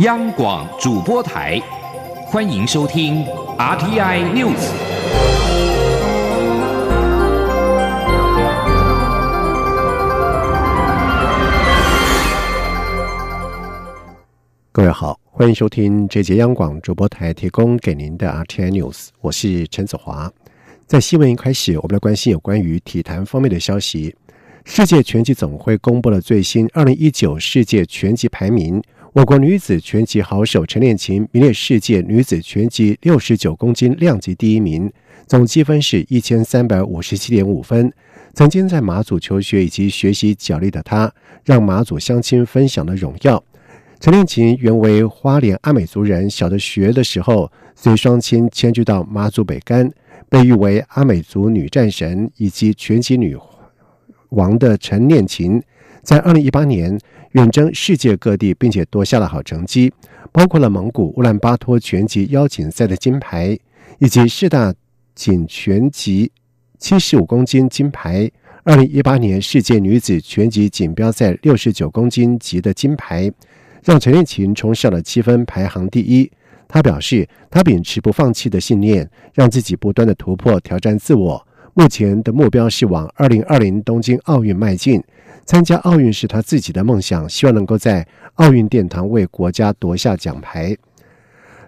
央广主播台，欢迎收听 RTI News。各位好，欢迎收听这节央广主播台提供给您的 RTI News，我是陈子华。在新闻一开始，我们来关心有关于体坛方面的消息。世界拳击总会公布了最新二零一九世界拳击排名。我国女子拳击好手陈练琴名列世界女子拳击六十九公斤量级第一名，总积分是一千三百五十七点五分。曾经在马祖求学以及学习脚力的她，让马祖乡亲分享了荣耀。陈练琴原为花莲阿美族人，小的学的时候随双亲迁居到马祖北干，被誉为阿美族女战神以及拳击女王的陈练琴，在二零一八年。远征世界各地，并且夺下了好成绩，包括了蒙古乌兰巴托拳击邀请赛的金牌，以及世大锦拳击七十五公斤金牌。二零一八年世界女子拳击锦标赛六十九公斤级的金牌，让陈练琴冲上了积分排行第一。他表示，他秉持不放弃的信念，让自己不断的突破挑战自我。目前的目标是往二零二零东京奥运迈进。参加奥运是他自己的梦想，希望能够在奥运殿堂为国家夺下奖牌。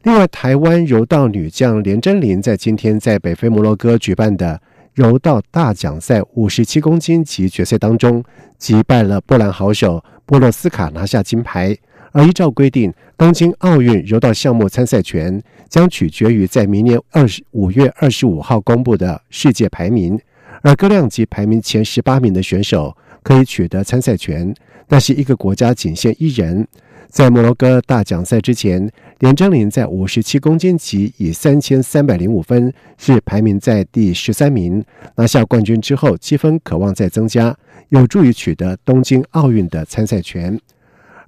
另外，台湾柔道女将连真玲在今天在北非摩洛哥举办的柔道大奖赛五十七公斤级决赛当中，击败了波兰好手波洛斯卡，拿下金牌。而依照规定，东京奥运柔道项目参赛权将取决于在明年二十五月二十五号公布的世界排名，而各量级排名前十八名的选手。可以取得参赛权，但是一个国家仅限一人。在摩洛哥大奖赛之前，连真琳在五十七公斤级以三千三百零五分是排名在第十三名，拿下冠军之后，积分渴望再增加，有助于取得东京奥运的参赛权。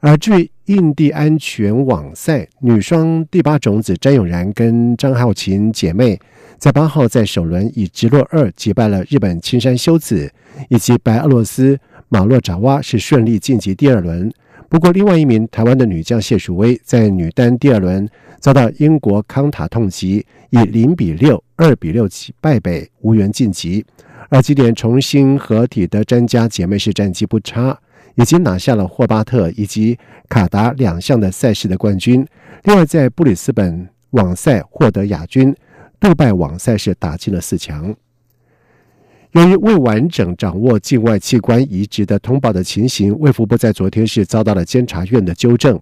而至于印第安拳网赛女双第八种子詹永然跟张浩琴姐妹，在八号在首轮以直落二击败了日本青山修子。以及白俄罗斯马洛扎娃是顺利晋级第二轮。不过，另外一名台湾的女将谢淑薇在女单第二轮遭到英国康塔痛击，以零比六、二比六击败北，无缘晋级。而今年重新合体的詹家姐妹是战绩不差，已经拿下了霍巴特以及卡达两项的赛事的冠军。另外，在布里斯本网赛获得亚军，杜拜网赛是打进了四强。由于未完整掌握境外器官移植的通报的情形，卫福部在昨天是遭到了监察院的纠正。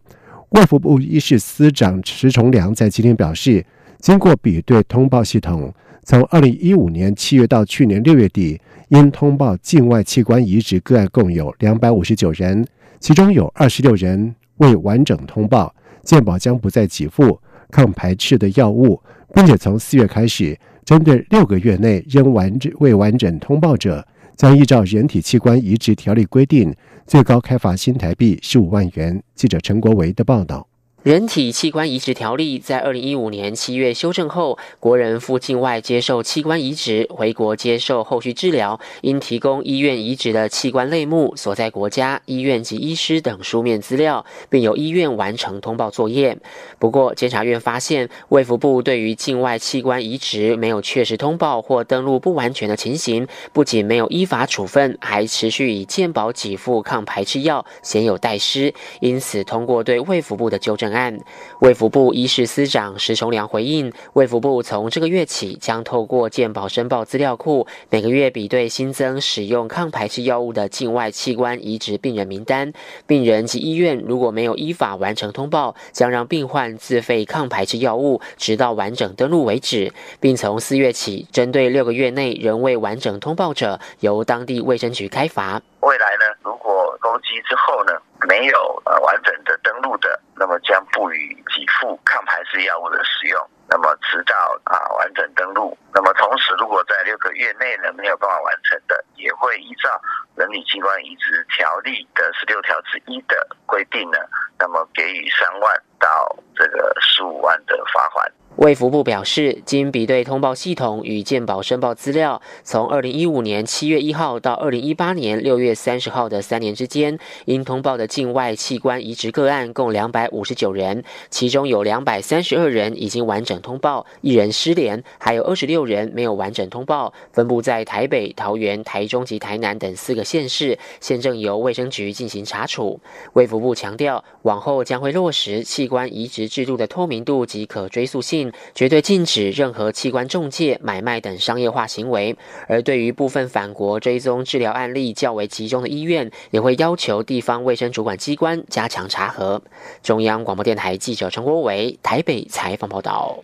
卫福部医事司长池崇良在今天表示，经过比对通报系统，从二零一五年七月到去年六月底，因通报境外器官移植个案共有两百五十九人，其中有二十六人未完整通报，健保将不再给付抗排斥的药物，并且从四月开始。针对六个月内仍完整未完整通报者，将依照人体器官移植条例规定，最高开罚新台币十五万元。记者陈国维的报道。人体器官移植条例在二零一五年七月修正后，国人赴境外接受器官移植，回国接受后续治疗，应提供医院移植的器官类目、所在国家、医院及医师等书面资料，并由医院完成通报作业。不过，监察院发现，卫福部对于境外器官移植没有确实通报或登录不完全的情形，不仅没有依法处分，还持续以健保给付抗排斥药，鲜有代失。因此，通过对卫福部的纠正。案，卫福部医事司长石崇良回应，卫福部从这个月起将透过健保申报资料库，每个月比对新增使用抗排斥药物的境外器官移植病人名单，病人及医院如果没有依法完成通报，将让病患自费抗排斥药物，直到完整登录为止，并从四月起，针对六个月内仍未完整通报者，由当地卫生局开罚。未来呢，如果攻击之后呢？没有呃完整的登录的，那么将不予给付抗排斥药物的使用。那么直到啊完整登录，那么同时如果在六个月内呢没有办法完成的，也会依照人体器官移植条例的十六条之一的规定呢，那么给予三万到这个十五万的罚款。卫福部表示，经比对通报系统与健保申报资料，从二零一五年七月一号到二零一八年六月三十号的三年之间，应通报的境外器官移植个案共两百五十九人，其中有两百三十二人已经完整通报，一人失联，还有二十六人没有完整通报，分布在台北、桃园、台中及台南等四个县市，现正由卫生局进行查处。卫福部强调，往后将会落实器官移植制度的透明度及可追溯性。绝对禁止任何器官中介、买卖等商业化行为。而对于部分反国追踪治疗案例较为集中的医院，也会要求地方卫生主管机关加强查核。中央广播电台记者陈国伟台北采访报道。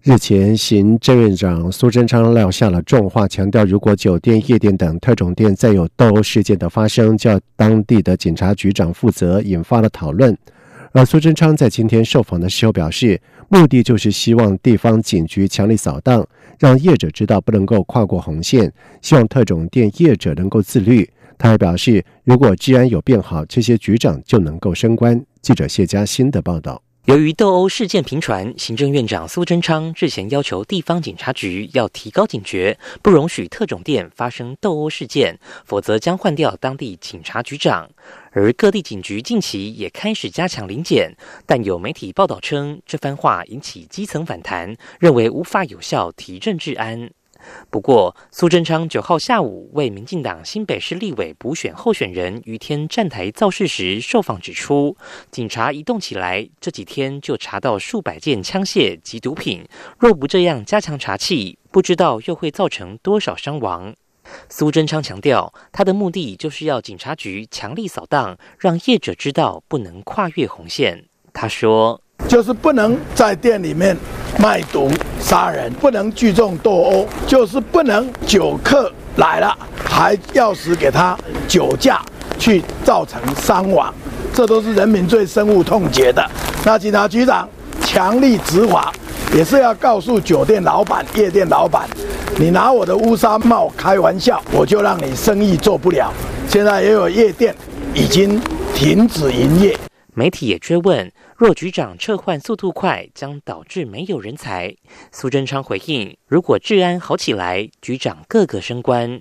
日前，行政院长苏贞昌撂下了重话，强调如果酒店、夜店等特种店再有斗殴事件的发生，叫当地的警察局长负责，引发了讨论。而苏贞昌在今天受访的时候表示，目的就是希望地方警局强力扫荡，让业者知道不能够跨过红线，希望特种店业者能够自律。他还表示，如果治安有变好，这些局长就能够升官。记者谢佳欣的报道。由于斗殴事件频传，行政院长苏贞昌日前要求地方警察局要提高警觉，不容许特种店发生斗殴事件，否则将换掉当地警察局长。而各地警局近期也开始加强临检，但有媒体报道称，这番话引起基层反弹，认为无法有效提振治安。不过，苏贞昌九号下午为民进党新北市立委补选候选人于天站台造势时受访指出，警察一动起来，这几天就查到数百件枪械及毒品。若不这样加强查缉，不知道又会造成多少伤亡。苏贞昌强调，他的目的就是要警察局强力扫荡，让业者知道不能跨越红线。他说。就是不能在店里面卖毒杀人，不能聚众斗殴，就是不能酒客来了还钥匙给他酒驾去造成伤亡，这都是人民最深恶痛绝的。那警察局长强力执法，也是要告诉酒店老板、夜店老板，你拿我的乌纱帽开玩笑，我就让你生意做不了。现在也有夜店已经停止营业。媒体也追问。若局长撤换速度快，将导致没有人才。苏贞昌回应：如果治安好起来，局长个个升官。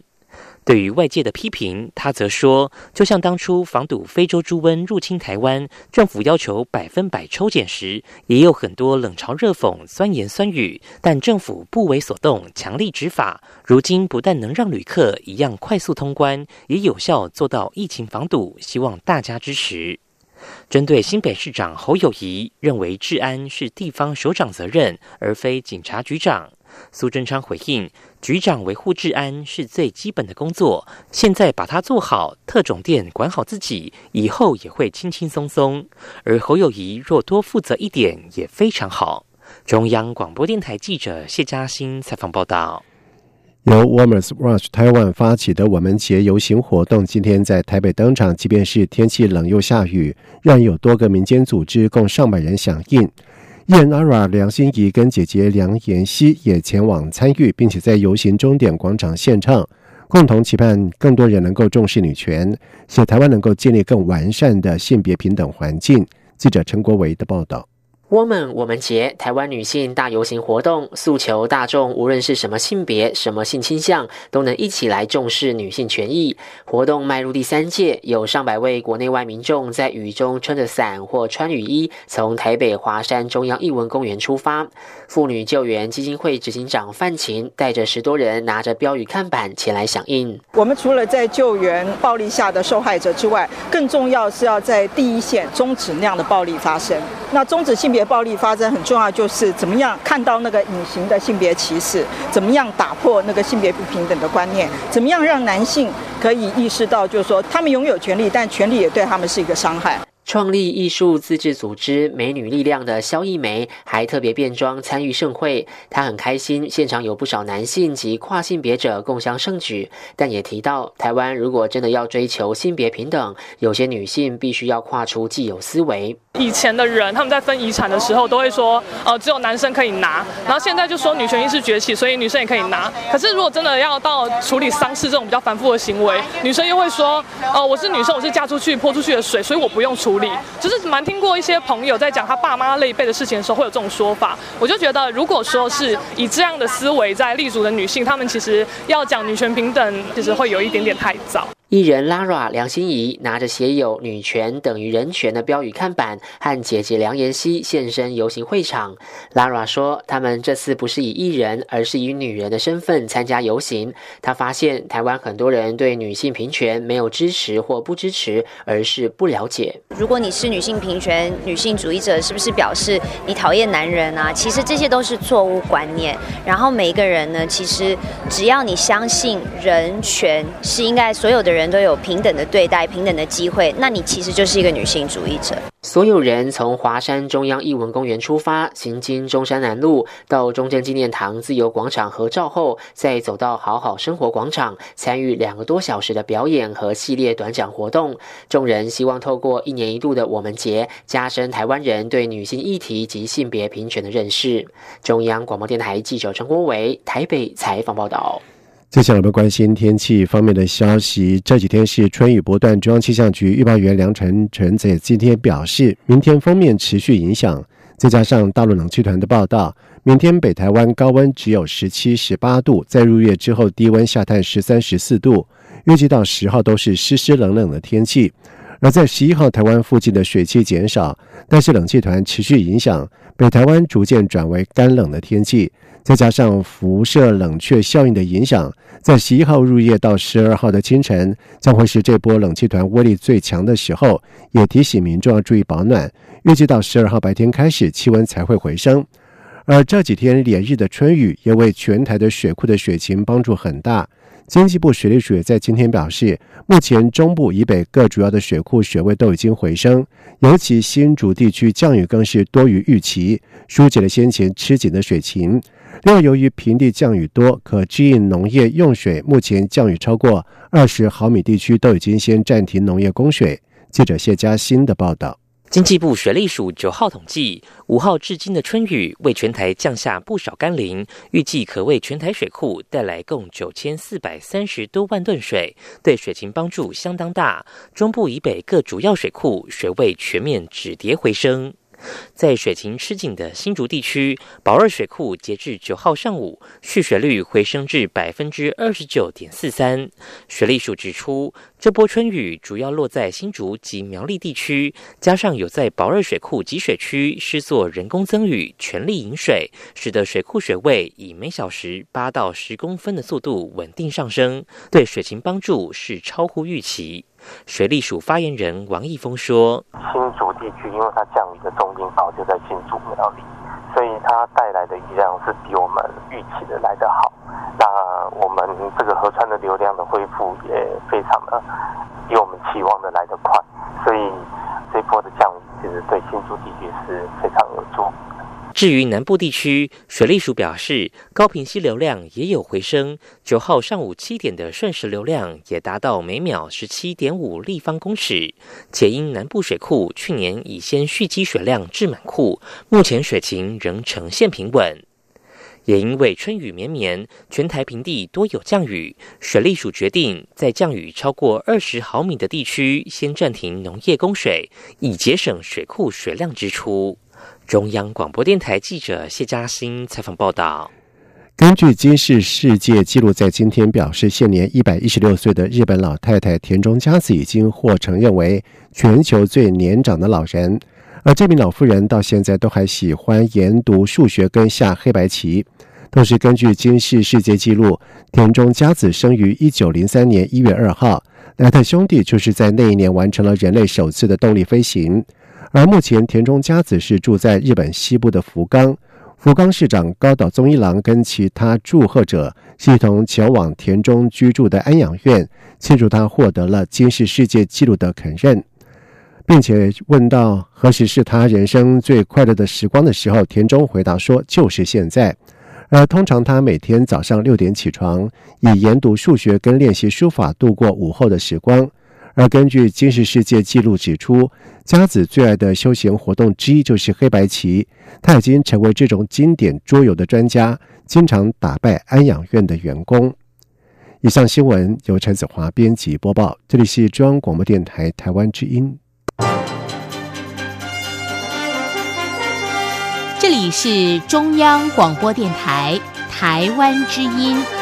对于外界的批评，他则说：就像当初防堵非洲猪瘟入侵台湾，政府要求百分百抽检时，也有很多冷嘲热讽、酸言酸语，但政府不为所动，强力执法。如今不但能让旅客一样快速通关，也有效做到疫情防堵。希望大家支持。针对新北市长侯友谊认为治安是地方首长责任，而非警察局长，苏贞昌回应：局长维护治安是最基本的工作，现在把它做好，特种店管好自己，以后也会轻轻松松。而侯友谊若多负责一点，也非常好。中央广播电台记者谢嘉欣采访报道。由 Warmers Rush Taiwan 发起的我们节游行活动，今天在台北登场。即便是天气冷又下雨，让有多个民间组织共上百人响应。艺人 Ara 梁心怡跟姐姐梁妍希也前往参与，并且在游行终点广场献唱，共同期盼更多人能够重视女权，使台湾能够建立更完善的性别平等环境。记者陈国维的报道。Woman 我们节台湾女性大游行活动，诉求大众无论是什么性别、什么性倾向，都能一起来重视女性权益。活动迈入第三届，有上百位国内外民众在雨中撑着伞或穿雨衣，从台北华山中央艺文公园出发。妇女救援基金会执行长范琴带着十多人，拿着标语看板前来响应。我们除了在救援暴力下的受害者之外，更重要是要在第一线终止那样的暴力发生。那终止性别暴力发生很重要，就是怎么样看到那个隐形的性别歧视，怎么样打破那个性别不平等的观念，怎么样让男性可以意识到，就是说他们拥有权利，但权利也对他们是一个伤害。创立艺术自治组织“美女力量”的萧艺梅还特别变装参与盛会，她很开心，现场有不少男性及跨性别者共襄盛举，但也提到，台湾如果真的要追求性别平等，有些女性必须要跨出既有思维。以前的人他们在分遗产的时候都会说，呃，只有男生可以拿，然后现在就说女权意识崛起，所以女生也可以拿。可是如果真的要到处理丧事这种比较繁复的行为，女生又会说，呃，我是女生，我是嫁出去泼出去的水，所以我不用处。处理。就是蛮听过一些朋友在讲他爸妈那一辈的事情的时候，会有这种说法。我就觉得，如果说是以这样的思维在立足的女性，她们其实要讲女权平等，其实会有一点点太早。艺人 Lara 梁心怡拿着写有“女权等于人权”的标语看板，和姐姐梁妍希现身游行会场。Lara 说，他们这次不是以艺人，而是以女人的身份参加游行。她发现台湾很多人对女性平权没有支持或不支持，而是不了解。如果你是女性平权、女性主义者，是不是表示你讨厌男人啊？其实这些都是错误观念。然后每一个人呢，其实只要你相信人权是应该所有的人。人都有平等的对待、平等的机会，那你其实就是一个女性主义者。所有人从华山中央艺文公园出发，行经中山南路到中正纪念堂自由广场合照后，再走到好好生活广场，参与两个多小时的表演和系列短讲活动。众人希望透过一年一度的我们节，加深台湾人对女性议题及性别平权的认识。中央广播电台记者陈国伟台北采访报道。接下来我们关心天气方面的消息。这几天是春雨不断，中央气象局预报员梁晨晨在今天表示，明天封面持续影响，再加上大陆冷气团的报道，明天北台湾高温只有十七、十八度，在入夜之后低温下探十三、十四度，预计到十号都是湿湿冷冷的天气。而在十一号，台湾附近的水汽减少，但是冷气团持续影响，北台湾逐渐转为干冷的天气。再加上辐射冷却效应的影响，在十一号入夜到十二号的清晨，将会是这波冷气团威力最强的时候。也提醒民众要注意保暖。预计到十二号白天开始，气温才会回升。而这几天连日的春雨，也为全台的水库的水情帮助很大。经济部水利署也在今天表示，目前中部以北各主要的水库水位都已经回升，尤其新竹地区降雨更是多于预期，疏解了先前吃紧的水情。另外，由于平地降雨多，可支应农业用水，目前降雨超过二十毫米地区都已经先暂停农业供水。记者谢佳欣的报道。经济部水利署九号统计，五号至今的春雨为全台降下不少甘霖，预计可为全台水库带来共九千四百三十多万吨水，对水情帮助相当大。中部以北各主要水库水位全面止跌回升。在水情吃紧的新竹地区，宝二水库截至九号上午蓄水率回升至百分之二十九点四三。水利署指出，这波春雨主要落在新竹及苗栗地区，加上有在宝二水库集水区施作人工增雨，全力引水，使得水库水位以每小时八到十公分的速度稳定上升，对水情帮助是超乎预期。水利署发言人王义峰说：“新竹地区因为它降雨的中心堡就在新竹苗栗，所以它带来的雨量是比我们预期的来得好。那我们这个河川的流量的恢复也非常的比我们期望的来得快，所以这波的降雨其实对新竹地区是非常有助。”至于南部地区，水利署表示，高平溪流量也有回升。九号上午七点的瞬时流量也达到每秒十七点五立方公尺，且因南部水库去年已先蓄积水量至满库，目前水情仍呈现平稳。也因为春雨绵绵，全台平地多有降雨，水利署决定在降雨超过二十毫米的地区先暂停农业供水，以节省水库水量支出。中央广播电台记者谢嘉欣采访报道：根据今世世界纪录，在今天表示，现年一百一十六岁的日本老太太田中佳子已经获承认为全球最年长的老人。而这名老妇人到现在都还喜欢研读数学跟下黑白棋。同时，根据今世世界纪录，田中佳子生于一九零三年一月二号，莱特兄弟就是在那一年完成了人类首次的动力飞行。而目前，田中佳子是住在日本西部的福冈。福冈市长高岛宗一郎跟其他祝贺者一同前往田中居住的安养院，庆祝他获得了金氏世界纪录的肯认，并且问到何时是他人生最快乐的时光的时候，田中回答说：“就是现在。”而通常他每天早上六点起床，以研读数学跟练习书法度过午后的时光。而根据金石世界记录指出佳子最爱的休闲活动之一就是黑白棋。他已经成为这种经典桌游的专家经常打败安养院的员工。以上新闻由陈子华编辑播报这里是中央广播电台台湾之音。这里是中央广播电台台湾之音。